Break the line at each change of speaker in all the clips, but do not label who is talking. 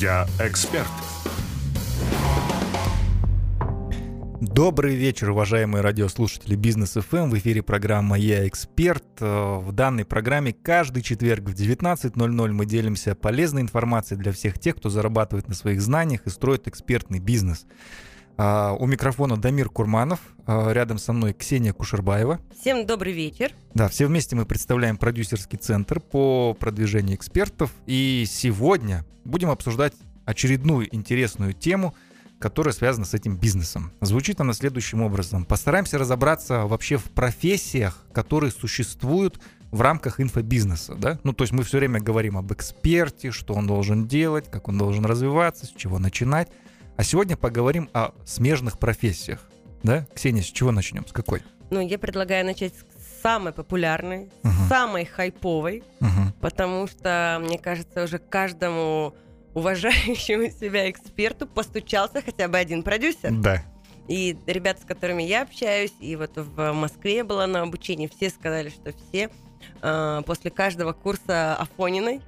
Я эксперт.
Добрый вечер, уважаемые радиослушатели Бизнес ФМ. В эфире программа «Я эксперт». Э, в данной программе каждый четверг в 19.00 мы делимся полезной информацией для всех тех, кто зарабатывает на своих знаниях и строит экспертный бизнес. А, у микрофона Дамир Курманов, а, рядом со мной Ксения Кушербаева.
Всем добрый вечер.
Да, все вместе мы представляем продюсерский центр по продвижению экспертов. И сегодня будем обсуждать очередную интересную тему – которая связана с этим бизнесом. Звучит она следующим образом. Постараемся разобраться вообще в профессиях, которые существуют в рамках инфобизнеса, да? Ну, то есть мы все время говорим об эксперте, что он должен делать, как он должен развиваться, с чего начинать. А сегодня поговорим о смежных профессиях, да? Ксения, с чего начнем? С какой?
Ну, я предлагаю начать с самой популярной, uh-huh. самой хайповой, uh-huh. потому что, мне кажется, уже каждому уважающему себя эксперту постучался хотя бы один продюсер.
Да.
И ребята, с которыми я общаюсь, и вот в Москве была на обучении, все сказали, что все после каждого курса Афониной.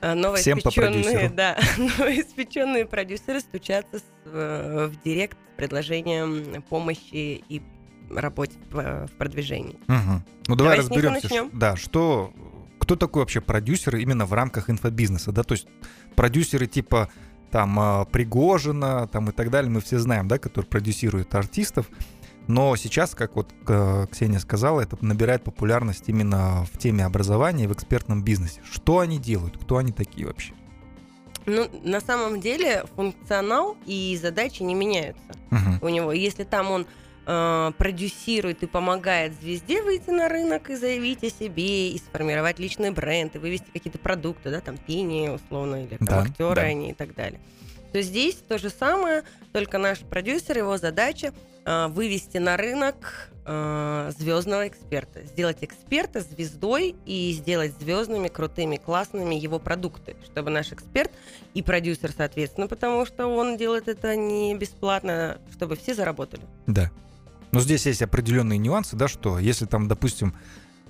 Э, новоиспеченные, да, новоиспеченные продюсеры стучатся э, в директ с предложением помощи и работе в, продвижении.
Угу. Ну давай, давай разберемся, да, что кто такой вообще продюсер именно в рамках инфобизнеса, да, то есть продюсеры типа там Пригожина там и так далее, мы все знаем, да, которые продюсируют артистов, но сейчас, как вот Ксения сказала, это набирает популярность именно в теме образования и в экспертном бизнесе. Что они делают? Кто они такие вообще?
Ну, на самом деле функционал и задачи не меняются uh-huh. у него. Если там он э, продюсирует и помогает звезде выйти на рынок и заявить о себе, и сформировать личный бренд, и вывести какие-то продукты, да, там пение условно, или там да, актеры да. они и так далее. То здесь то же самое, только наш продюсер, его задача э, вывести на рынок э, звездного эксперта, сделать эксперта звездой и сделать звездными, крутыми, классными его продукты, чтобы наш эксперт и продюсер, соответственно, потому что он делает это не бесплатно, чтобы все заработали.
Да. Но здесь есть определенные нюансы, да, что если там, допустим,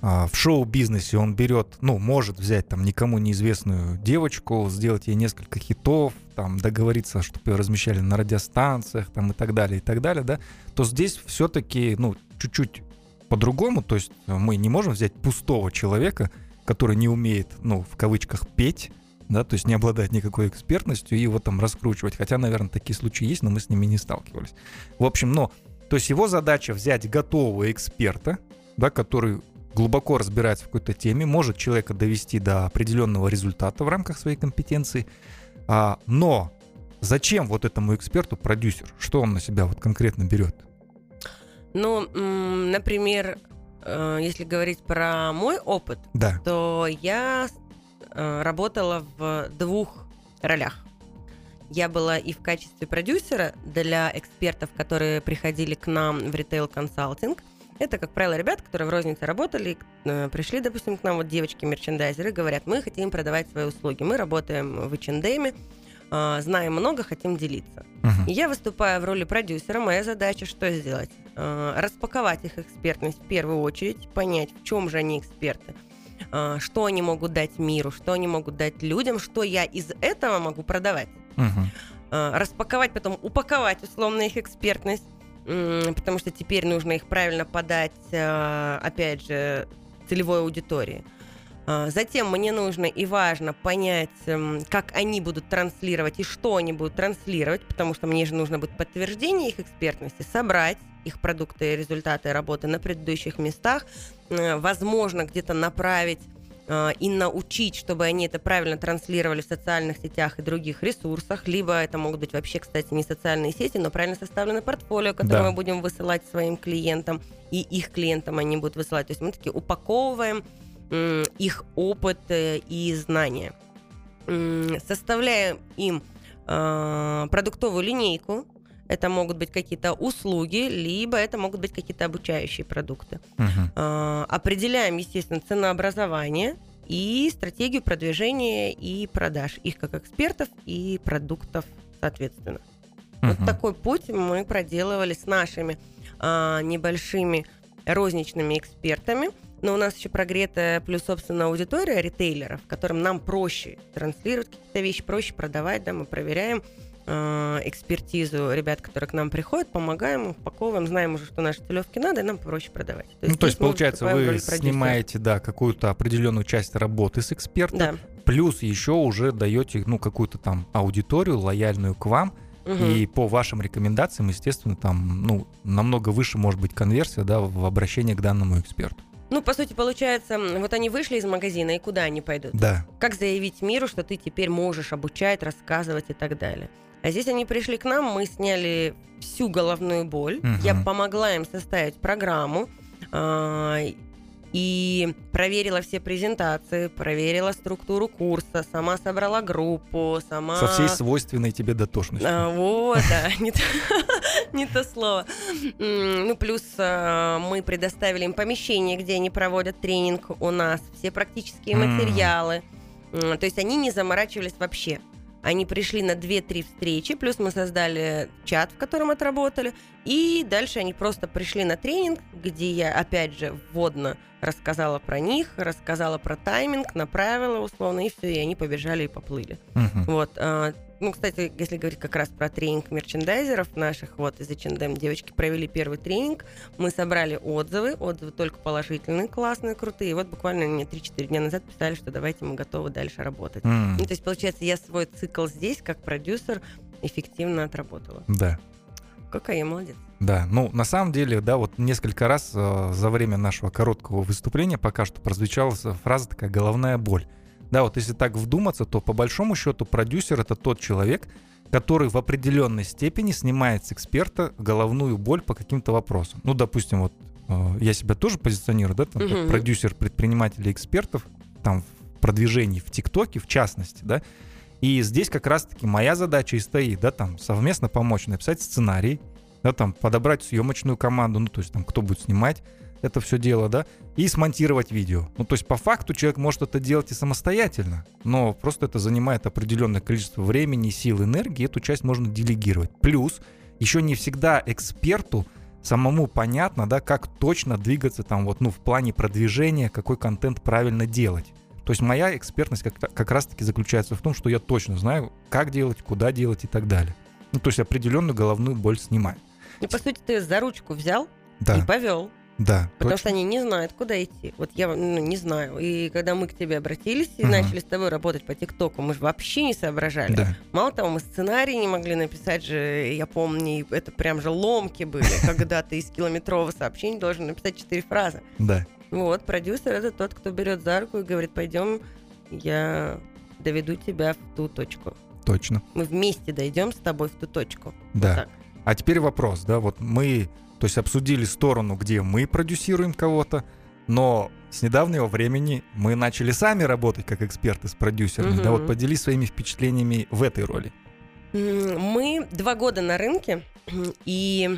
в шоу-бизнесе он берет, ну, может взять там никому неизвестную девочку, сделать ей несколько хитов, там, договориться, чтобы ее размещали на радиостанциях, там, и так далее, и так далее, да, то здесь все-таки, ну, чуть-чуть по-другому, то есть мы не можем взять пустого человека, который не умеет, ну, в кавычках, петь, да, то есть не обладает никакой экспертностью и его там раскручивать. Хотя, наверное, такие случаи есть, но мы с ними не сталкивались. В общем, но то есть его задача взять готового эксперта, да, который глубоко разбирается в какой-то теме, может человека довести до определенного результата в рамках своей компетенции. А, но зачем вот этому эксперту продюсер? Что он на себя вот конкретно берет?
Ну, например, э, если говорить про мой опыт, да. то я э, работала в двух ролях. Я была и в качестве продюсера для экспертов, которые приходили к нам в ритейл-консалтинг. Это, как правило, ребята, которые в рознице работали, э, пришли, допустим, к нам вот девочки-мерчендайзеры, говорят, мы хотим продавать свои услуги, мы работаем в H&M, знаем много, хотим делиться. Uh-huh. Я выступаю в роли продюсера, моя задача что сделать? Э, распаковать их экспертность в первую очередь, понять, в чем же они эксперты, э, что они могут дать миру, что они могут дать людям, что я из этого могу продавать. Угу. Распаковать, потом упаковать условно их экспертность, потому что теперь нужно их правильно подать, а, опять же, целевой аудитории. А, затем мне нужно и важно понять, как они будут транслировать и что они будут транслировать, потому что мне же нужно будет подтверждение их экспертности, собрать их продукты и результаты работы на предыдущих местах, возможно, где-то направить Э, и научить, чтобы они это правильно транслировали в социальных сетях и других ресурсах, либо это могут быть вообще, кстати, не социальные сети, но правильно составленное портфолио, которое да. мы будем высылать своим клиентам, и их клиентам они будут высылать. То есть мы такие упаковываем их опыт э, и знания. Составляем им э, продуктовую линейку, это могут быть какие-то услуги, либо это могут быть какие-то обучающие продукты. Uh-huh. Определяем, естественно, ценообразование и стратегию продвижения и продаж их как экспертов и продуктов, соответственно. Uh-huh. Вот такой путь мы проделывали с нашими а, небольшими розничными экспертами но у нас еще прогретая плюс, собственно, аудитория ритейлеров, которым нам проще транслировать какие-то вещи, проще продавать, да, мы проверяем э, экспертизу ребят, которые к нам приходят, помогаем, упаковываем, знаем уже, что наши целевки надо, и нам проще продавать.
То есть, ну, то есть получается, вы снимаете, да, какую-то определенную часть работы с экспертом, да. плюс еще уже даете, ну, какую-то там аудиторию лояльную к вам, Угу. И по вашим рекомендациям, естественно, там, ну, намного выше может быть конверсия, да, в обращении к данному эксперту.
Ну, по сути, получается, вот они вышли из магазина, и куда они пойдут?
Да.
Как заявить миру, что ты теперь можешь обучать, рассказывать и так далее? А здесь они пришли к нам, мы сняли всю головную боль. Угу. Я помогла им составить программу. А, и проверила все презентации, проверила структуру курса, сама собрала группу, сама...
Со всей свойственной тебе дотошностью.
А, вот, да, не то, слово. Ну, плюс а, мы предоставили им помещение, где они проводят тренинг у нас, все практические материалы. То есть они не заморачивались вообще. Они пришли на 2-3 встречи, плюс мы создали чат, в котором отработали. И дальше они просто пришли на тренинг, где я, опять же, вводно рассказала про них, рассказала про тайминг, направила условно, и все, и они побежали и поплыли. Uh-huh. Вот. Ну, кстати, если говорить как раз про тренинг мерчендайзеров наших, вот из H&M девочки провели первый тренинг, мы собрали отзывы, отзывы только положительные, классные, крутые. И вот буквально мне 3-4 дня назад писали, что давайте мы готовы дальше работать. Mm. Ну, то есть, получается, я свой цикл здесь, как продюсер, эффективно отработала.
Да.
Какая я молодец.
Да, ну на самом деле, да, вот несколько раз э, за время нашего короткого выступления пока что прозвучала фраза такая головная боль. Да, вот если так вдуматься, то по большому счету продюсер это тот человек, который в определенной степени снимает с эксперта головную боль по каким-то вопросам. Ну, допустим, вот э, я себя тоже позиционирую, да, там, как продюсер предпринимателей экспертов, там в продвижении в ТикТоке, в частности, да. И здесь как раз-таки моя задача и стоит, да, там совместно помочь написать сценарий, да, там подобрать съемочную команду, ну, то есть там кто будет снимать, это все дело, да, и смонтировать видео. Ну, то есть по факту человек может это делать и самостоятельно, но просто это занимает определенное количество времени, сил, энергии, эту часть можно делегировать. Плюс еще не всегда эксперту самому понятно, да, как точно двигаться там вот, ну, в плане продвижения, какой контент правильно делать. То есть моя экспертность как, как раз-таки заключается в том, что я точно знаю, как делать, куда делать и так далее. Ну, то есть определенную головную боль снимаю.
Ну, по сути, ты за ручку взял да. и повел.
Да.
Потому точно. что они не знают, куда идти. Вот я ну, не знаю. И когда мы к тебе обратились и угу. начали с тобой работать по ТикТоку, мы же вообще не соображали. Да. Мало того, мы сценарий не могли написать же, я помню, это прям же ломки были, когда ты из километрового сообщения должен написать четыре фразы.
Да.
Вот, продюсер это тот, кто берет за руку и говорит, пойдем, я доведу тебя в ту точку.
Точно.
Мы вместе дойдем с тобой в ту точку.
Да. Вот а теперь вопрос, да, вот мы то есть обсудили сторону, где мы продюсируем кого-то, но с недавнего времени мы начали сами работать как эксперты с продюсерами. Угу. Да, вот поделись своими впечатлениями в этой роли.
Мы два года на рынке, и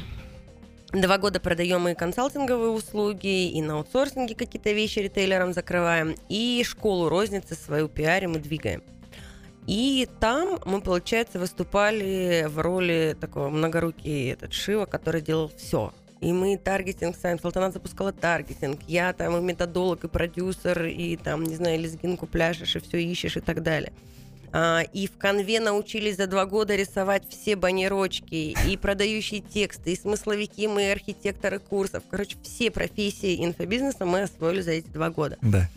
два года продаем и консалтинговые услуги, и на аутсорсинге какие-то вещи ритейлерам закрываем, и школу розницы свою пиарим и двигаем. И там мы, получается, выступали в роли такого многорукий этот Шива, который делал все. И мы таргетинг сами, Салтанат запускала таргетинг, я там и методолог, и продюсер, и там, не знаю, лезгинку пляшешь, и все ищешь, и так далее. А, и в конве научились за два года рисовать все баннерочки, и продающие тексты, и смысловики, мы, архитекторы курсов. Короче, все профессии инфобизнеса мы освоили за эти два года.
Да.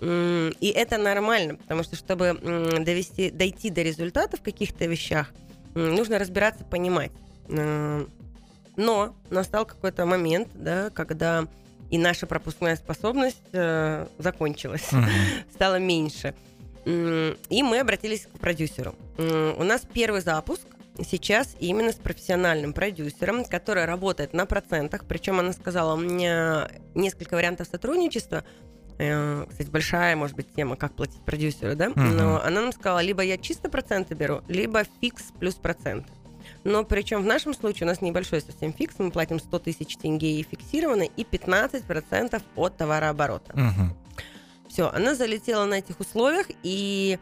И это нормально, потому что чтобы довести, дойти до результата в каких-то вещах, нужно разбираться, понимать. Но настал какой-то момент, да, когда и наша пропускная способность э, закончилась, mm-hmm. стала меньше. И мы обратились к продюсеру. У нас первый запуск сейчас именно с профессиональным продюсером, который работает на процентах. Причем она сказала, у меня несколько вариантов сотрудничества. Э, кстати, большая, может быть, тема, как платить продюсеру, да? Uh-huh. Но она нам сказала, либо я чисто проценты беру, либо фикс плюс процент. Но причем в нашем случае у нас небольшой совсем фикс, мы платим 100 тысяч тенге и фиксированно, и 15% от товарооборота. Uh-huh. Все, она залетела на этих условиях, и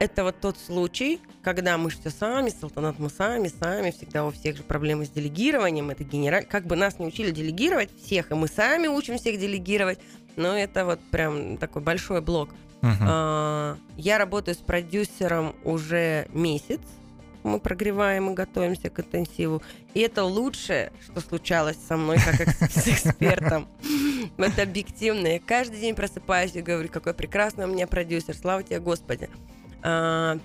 это вот тот случай, когда мы все сами, Салтанат мы сами, сами, всегда у всех же проблемы с делегированием, это генераль... Как бы нас не учили делегировать всех, и мы сами учим всех делегировать, но это вот прям такой большой блок. Uh-huh. Я работаю с продюсером уже месяц. Мы прогреваем и готовимся к интенсиву. И это лучшее, что случалось со мной как с экспертом. Это объективно. Я каждый день просыпаюсь и говорю, какой прекрасный у меня продюсер. Слава тебе, Господи. А,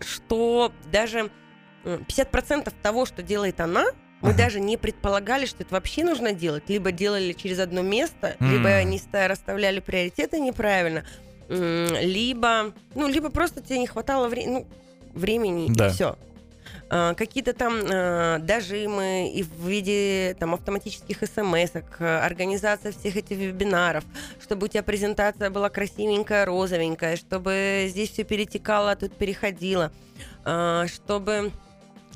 что даже 50% того, что делает она, мы uh-huh. даже не предполагали, что это вообще нужно делать. Либо делали через одно место, mm. либо не расставляли приоритеты неправильно, либо, ну, либо просто тебе не хватало вре- ну, времени, да. и все. А, какие-то там а, дожимы и в виде там автоматических смс организация всех этих вебинаров, чтобы у тебя презентация была красивенькая, розовенькая, чтобы здесь все перетекало, а тут переходило, а, чтобы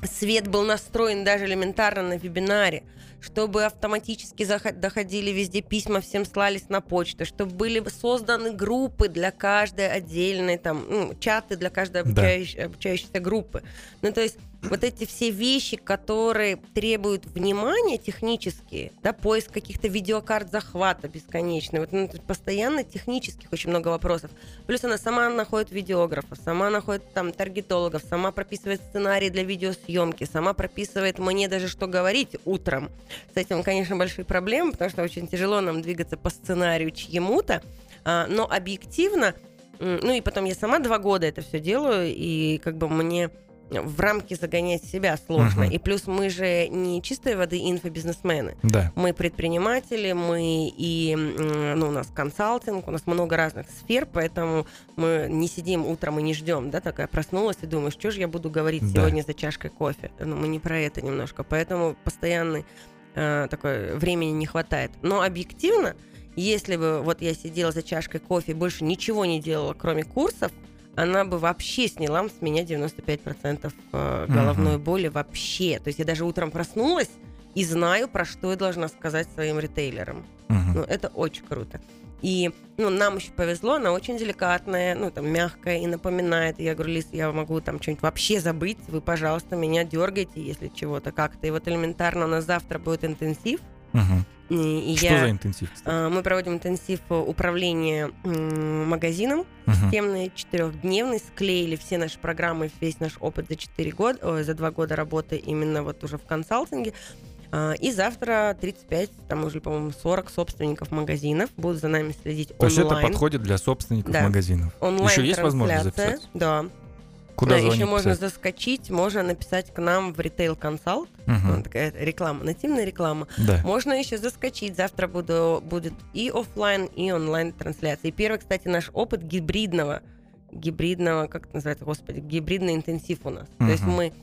свет был настроен даже элементарно на вебинаре, чтобы автоматически доходили везде письма, всем слались на почту, чтобы были созданы группы для каждой отдельной, там, ну, чаты для каждой обучающей, да. обучающейся группы. Ну, то есть вот эти все вещи, которые требуют внимания технические, да, поиск каких-то видеокарт захвата бесконечный, вот ну, постоянно технических очень много вопросов. Плюс она сама находит видеографов, сама находит там таргетологов, сама прописывает сценарий для видеосъемки, сама прописывает мне даже что говорить утром. С этим, конечно, большие проблемы, потому что очень тяжело нам двигаться по сценарию чьему-то, а, но объективно, ну и потом я сама два года это все делаю, и как бы мне в рамки загонять себя сложно. Угу. И плюс мы же не чистой воды инфобизнесмены.
Да.
Мы предприниматели, мы и ну, у нас консалтинг, у нас много разных сфер, поэтому мы не сидим утром и не ждем, да, такая проснулась и думаешь, что же я буду говорить да. сегодня за чашкой кофе. Ну, мы не про это немножко. Поэтому постоянный э, такой времени не хватает. Но объективно, если бы вот я сидела за чашкой кофе и больше ничего не делала, кроме курсов, она бы вообще сняла с меня 95% э, головной угу. боли вообще. То есть я даже утром проснулась и знаю, про что я должна сказать своим ритейлерам. Угу. Ну, это очень круто. И ну, нам еще повезло, она очень деликатная, ну, там, мягкая и напоминает. И я говорю, Лиз, я могу там что-нибудь вообще забыть, вы, пожалуйста, меня дергайте, если чего-то как-то. И вот элементарно у нас завтра будет интенсив.
Угу. И Что я, за интенсив?
Кстати? Мы проводим интенсив управления магазином, угу. системный, четырехдневный, склеили все наши программы, весь наш опыт за 4 года, ой, за 2 года работы именно вот уже в консалтинге. А, и завтра 35, там уже, по-моему, 40 собственников магазинов будут за нами следить
То онлайн. То есть это подходит для собственников да. магазинов?
Онлайн Еще есть возможность записаться? Да. Куда да, еще можно писать? заскочить, можно написать к нам в ритейл консалт. Угу. Такая реклама, нативная реклама.
Да.
Можно еще заскочить. Завтра буду, будет и офлайн, и онлайн трансляция. И первый, кстати, наш опыт гибридного, гибридного, как это называется, господи, гибридный интенсив у нас. Угу. То есть мы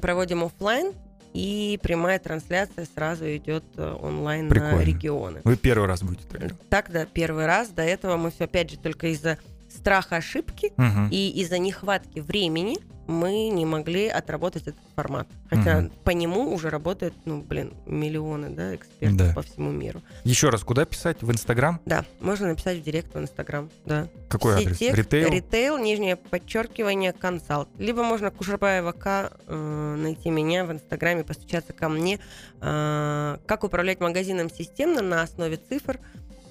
проводим офлайн, и прямая трансляция сразу идет э, онлайн Прикольно. на регионы.
Вы первый раз будете так?
Так, да, первый раз. До этого мы все, опять же, только из-за страха ошибки угу. и из-за нехватки времени мы не могли отработать этот формат. Хотя угу. по нему уже работают, ну, блин, миллионы, да, экспертов да. по всему миру.
Еще раз, куда писать? В Инстаграм?
Да, можно написать в директ в Инстаграм, да.
Какой Все адрес? Текст, ритейл?
Ритейл, нижнее подчеркивание, консалт. Либо можно Кушербаева К э, найти меня в Инстаграме, постучаться ко мне. Э, как управлять магазином системно на основе цифр,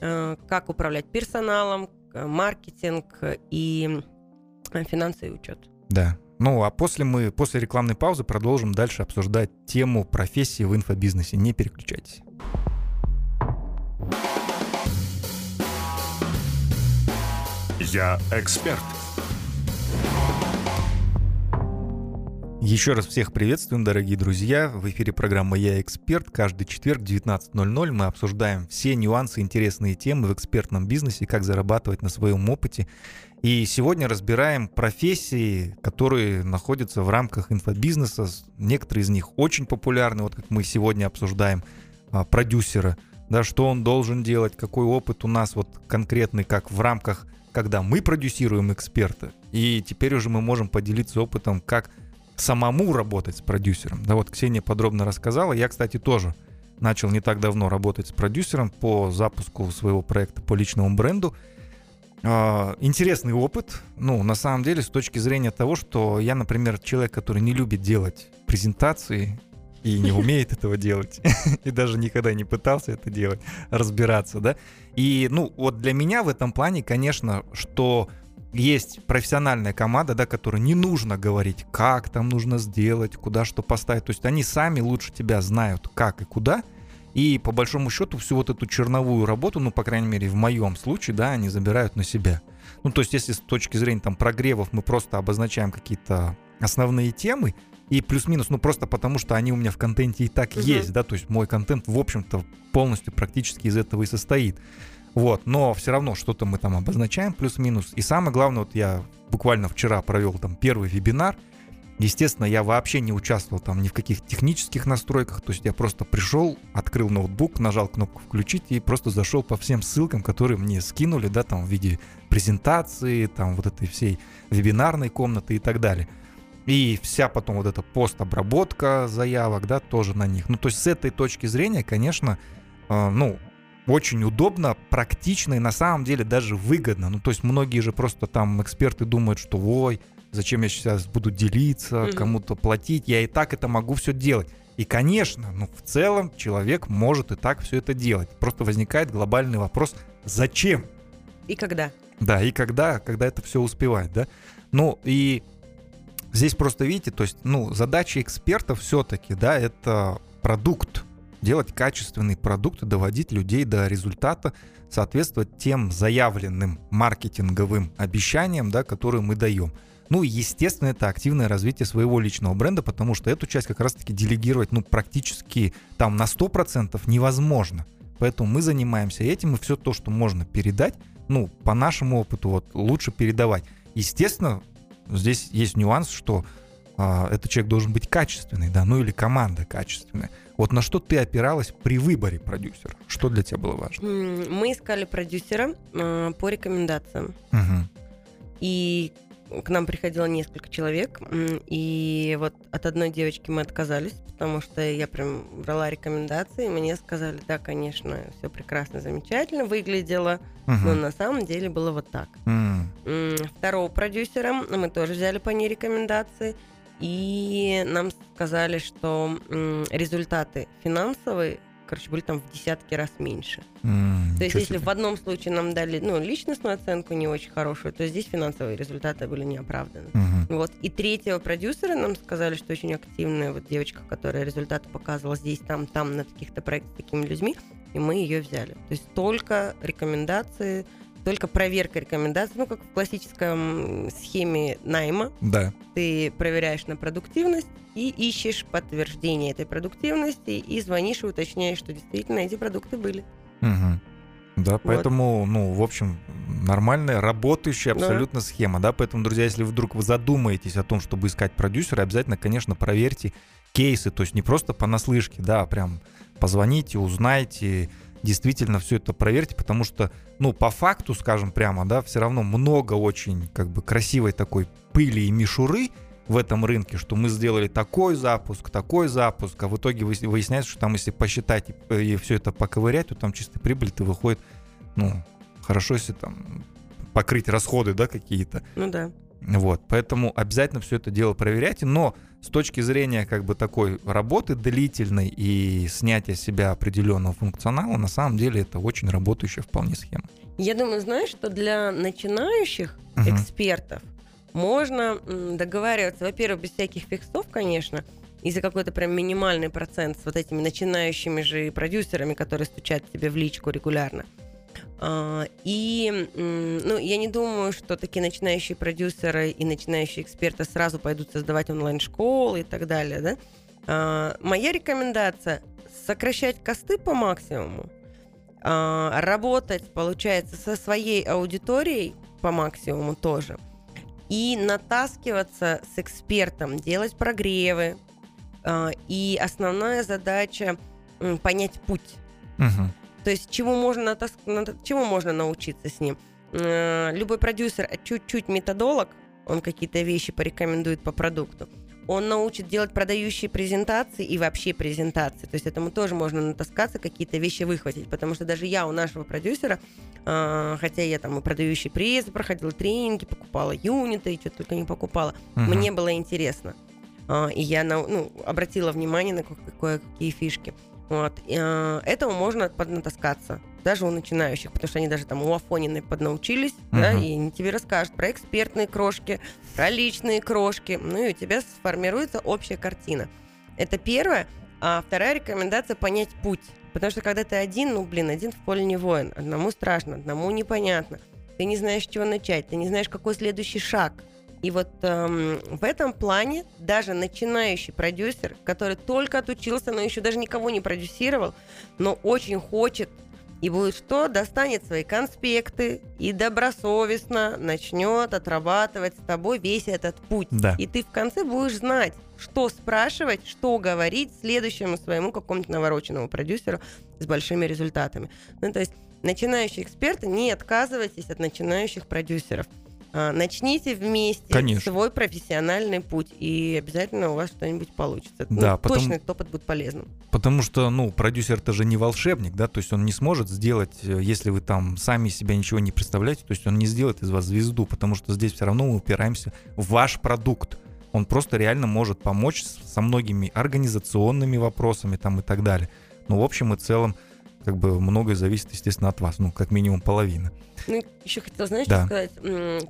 э, как управлять персоналом, маркетинг и э, финансы и учет.
Да. Ну, а после мы, после рекламной паузы продолжим дальше обсуждать тему профессии в инфобизнесе. Не переключайтесь.
Я эксперт.
Еще раз всех приветствуем, дорогие друзья. В эфире программа «Я эксперт». Каждый четверг в 19.00 мы обсуждаем все нюансы, интересные темы в экспертном бизнесе, как зарабатывать на своем опыте. И сегодня разбираем профессии, которые находятся в рамках инфобизнеса. Некоторые из них очень популярны, вот как мы сегодня обсуждаем а, продюсера, да, что он должен делать, какой опыт у нас вот конкретный, как в рамках, когда мы продюсируем эксперта. И теперь уже мы можем поделиться опытом, как самому работать с продюсером. Да вот Ксения подробно рассказала. Я, кстати, тоже начал не так давно работать с продюсером по запуску своего проекта по личному бренду. А, интересный опыт, ну, на самом деле, с точки зрения того, что я, например, человек, который не любит делать презентации, и не умеет этого делать, и даже никогда не пытался это делать, разбираться, да. И, ну, вот для меня в этом плане, конечно, что есть профессиональная команда, да, которой не нужно говорить, как там нужно сделать, куда что поставить. То есть они сами лучше тебя знают, как и куда. И по большому счету всю вот эту черновую работу, ну, по крайней мере, в моем случае, да, они забирают на себя. Ну, то есть если с точки зрения там прогревов мы просто обозначаем какие-то основные темы, и плюс-минус, ну просто потому, что они у меня в контенте и так угу. есть, да, то есть мой контент, в общем-то, полностью практически из этого и состоит. Вот, но все равно что-то мы там обозначаем плюс-минус. И самое главное, вот я буквально вчера провел там первый вебинар. Естественно, я вообще не участвовал там ни в каких технических настройках. То есть я просто пришел, открыл ноутбук, нажал кнопку «Включить» и просто зашел по всем ссылкам, которые мне скинули, да, там в виде презентации, там вот этой всей вебинарной комнаты и так далее. И вся потом вот эта постобработка заявок, да, тоже на них. Ну, то есть с этой точки зрения, конечно, э, ну, очень удобно, практично и на самом деле даже выгодно. Ну, то есть многие же просто там эксперты думают, что ой, зачем я сейчас буду делиться, mm-hmm. кому-то платить, я и так это могу все делать. И, конечно, ну, в целом человек может и так все это делать. Просто возникает глобальный вопрос, зачем?
И когда?
Да, и когда, когда это все успевать, да. Ну, и здесь просто, видите, то есть, ну, задача экспертов все-таки, да, это продукт, делать качественный продукт и доводить людей до результата, соответствовать тем заявленным маркетинговым обещаниям, да, которые мы даем. Ну и, естественно, это активное развитие своего личного бренда, потому что эту часть как раз-таки делегировать, ну, практически там на 100% невозможно. Поэтому мы занимаемся этим, и все то, что можно передать, ну, по нашему опыту, вот, лучше передавать. Естественно, здесь есть нюанс, что а, этот человек должен быть качественный, да, ну или команда качественная. Вот на что ты опиралась при выборе продюсера? Что для тебя было важно?
Мы искали продюсера э, по рекомендациям. Угу. И к нам приходило несколько человек, и вот от одной девочки мы отказались, потому что я прям брала рекомендации, и мне сказали, да, конечно, все прекрасно, замечательно выглядело, uh но на самом деле было вот так. uh Второго продюсера мы тоже взяли по ней рекомендации, и нам сказали, что результаты финансовые, короче, были там в десятки раз меньше. Mm, то есть, если себе. в одном случае нам дали ну, личностную оценку не очень хорошую, то здесь финансовые результаты были неоправданы. Mm-hmm. Вот. И третьего продюсера нам сказали, что очень активная вот девочка, которая результаты показывала здесь, там, там, на каких-то проектах с такими людьми, и мы ее взяли. То есть только рекомендации только проверка рекомендаций, ну, как в классическом схеме найма.
Да.
Ты проверяешь на продуктивность и ищешь подтверждение этой продуктивности и звонишь и уточняешь, что действительно эти продукты были.
Угу. Да, вот. поэтому, ну, в общем, нормальная, работающая абсолютно да. схема, да, поэтому, друзья, если вдруг вы задумаетесь о том, чтобы искать продюсера, обязательно, конечно, проверьте кейсы, то есть не просто понаслышке, да, а прям позвоните, узнайте, действительно все это проверьте, потому что, ну, по факту, скажем прямо, да, все равно много очень, как бы, красивой такой пыли и мишуры в этом рынке, что мы сделали такой запуск, такой запуск, а в итоге выясняется, что там, если посчитать и, и все это поковырять, то там чистая прибыль-то выходит, ну, хорошо, если там покрыть расходы, да, какие-то.
Ну да.
Вот, поэтому обязательно все это дело проверяйте, но с точки зрения как бы такой работы длительной и снятия себя определенного функционала, на самом деле это очень работающая вполне схема.
Я думаю, знаешь, что для начинающих uh-huh. экспертов можно договариваться, во-первых, без всяких фиксов, конечно, и за какой-то прям минимальный процент с вот этими начинающими же продюсерами, которые стучат тебе в личку регулярно. А, и ну, я не думаю, что такие начинающие продюсеры и начинающие эксперты сразу пойдут создавать онлайн-школы и так далее. Да? А, моя рекомендация – сокращать косты по максимуму, а, работать, получается, со своей аудиторией по максимуму тоже, и натаскиваться с экспертом, делать прогревы. И основная задача – понять путь. Угу. То есть чему можно, чему можно научиться с ним? Любой продюсер чуть-чуть методолог, он какие-то вещи порекомендует по продукту. Он научит делать продающие презентации и вообще презентации. То есть этому тоже можно натаскаться, какие-то вещи выхватить. Потому что даже я у нашего продюсера, э, хотя я там и продающий пресс, проходила тренинги, покупала юниты и что-то только не покупала, угу. мне было интересно. а, и я ну, обратила внимание на кое-какие фишки. Вот. А, этому можно поднатаскаться, даже у начинающих, потому что они даже там у Афонины поднаучились, uh-huh. да, и они тебе расскажут про экспертные крошки, про личные крошки, ну и у тебя сформируется общая картина. Это первое. А вторая рекомендация – понять путь. Потому что когда ты один, ну, блин, один в поле не воин. Одному страшно, одному непонятно. Ты не знаешь, с чего начать, ты не знаешь, какой следующий шаг. И вот эм, в этом плане даже начинающий продюсер, который только отучился, но еще даже никого не продюсировал, но очень хочет и будет что? Достанет свои конспекты и добросовестно начнет отрабатывать с тобой весь этот путь.
Да.
И ты в конце будешь знать, что спрашивать, что говорить следующему своему какому-то навороченному продюсеру с большими результатами. Ну, то есть начинающие эксперты, не отказывайтесь от начинающих продюсеров. А, начните вместе
Конечно.
свой профессиональный путь, и обязательно у вас что-нибудь получится. Ну, да, ну, потом, точно этот опыт будет полезным.
Потому что, ну, продюсер это же не волшебник, да, то есть он не сможет сделать, э, если вы там сами себя ничего не представляете, то есть он не сделает из вас звезду, потому что здесь все равно мы упираемся в ваш продукт. Он просто реально может помочь со многими организационными вопросами там и так далее. Но в общем и целом, как бы многое зависит, естественно, от вас, ну, как минимум половина.
Ну, еще хотела, знаешь, да. сказать,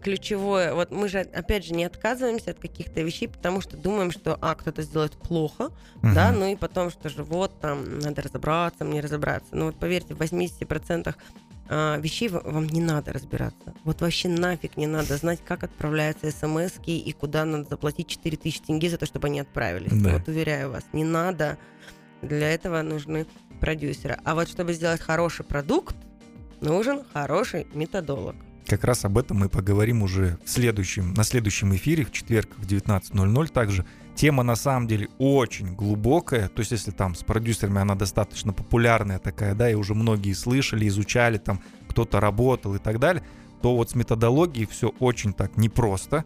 ключевое, вот мы же, опять же, не отказываемся от каких-то вещей, потому что думаем, что, а, кто-то сделает плохо, угу. да, ну и потом, что же, вот, там, надо разобраться, мне разобраться. Ну, вот поверьте, в 80% а, вещей вам не надо разбираться. Вот вообще нафиг не надо знать, как отправляются смс и куда надо заплатить 4000 тенге за то, чтобы они отправились. Да. Вот уверяю вас, не надо. Для этого нужны продюсеры. А вот чтобы сделать хороший продукт, нужен хороший методолог.
Как раз об этом мы поговорим уже в следующем, на следующем эфире, в четверг в 19.00 также. Тема на самом деле очень глубокая, то есть если там с продюсерами она достаточно популярная такая, да, и уже многие слышали, изучали, там кто-то работал и так далее, то вот с методологией все очень так непросто.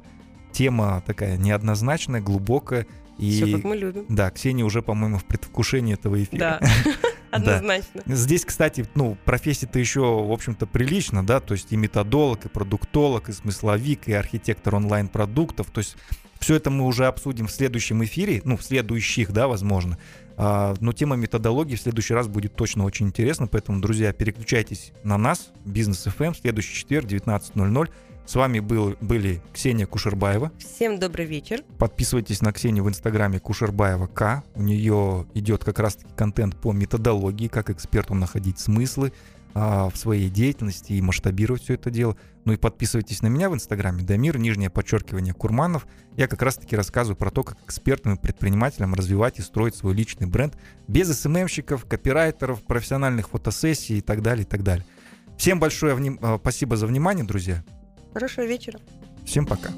Тема такая неоднозначная, глубокая.
И, Все как мы любим.
Да, Ксения уже, по-моему, в предвкушении этого эфира.
Да. Однозначно.
Да. Здесь, кстати, ну, профессия-то еще, в общем-то, прилично, да, то есть и методолог, и продуктолог, и смысловик, и архитектор онлайн-продуктов, то есть все это мы уже обсудим в следующем эфире, ну, в следующих, да, возможно. А, но тема методологии в следующий раз будет точно очень интересна, поэтому, друзья, переключайтесь на нас, Бизнес FM, эм, следующий четверг, 19.00. С вами был, были Ксения Кушербаева.
Всем добрый вечер.
Подписывайтесь на Ксению в инстаграме Кушербаева К. У нее идет как раз-таки контент по методологии, как эксперту находить смыслы а, в своей деятельности и масштабировать все это дело. Ну и подписывайтесь на меня в инстаграме Дамир, нижнее подчеркивание Курманов. Я как раз-таки рассказываю про то, как экспертным и предпринимателям развивать и строить свой личный бренд без СММщиков, копирайтеров, профессиональных фотосессий и так далее, и так далее. Всем большое вним... А, спасибо за внимание, друзья.
Хорошего вечера.
Всем пока.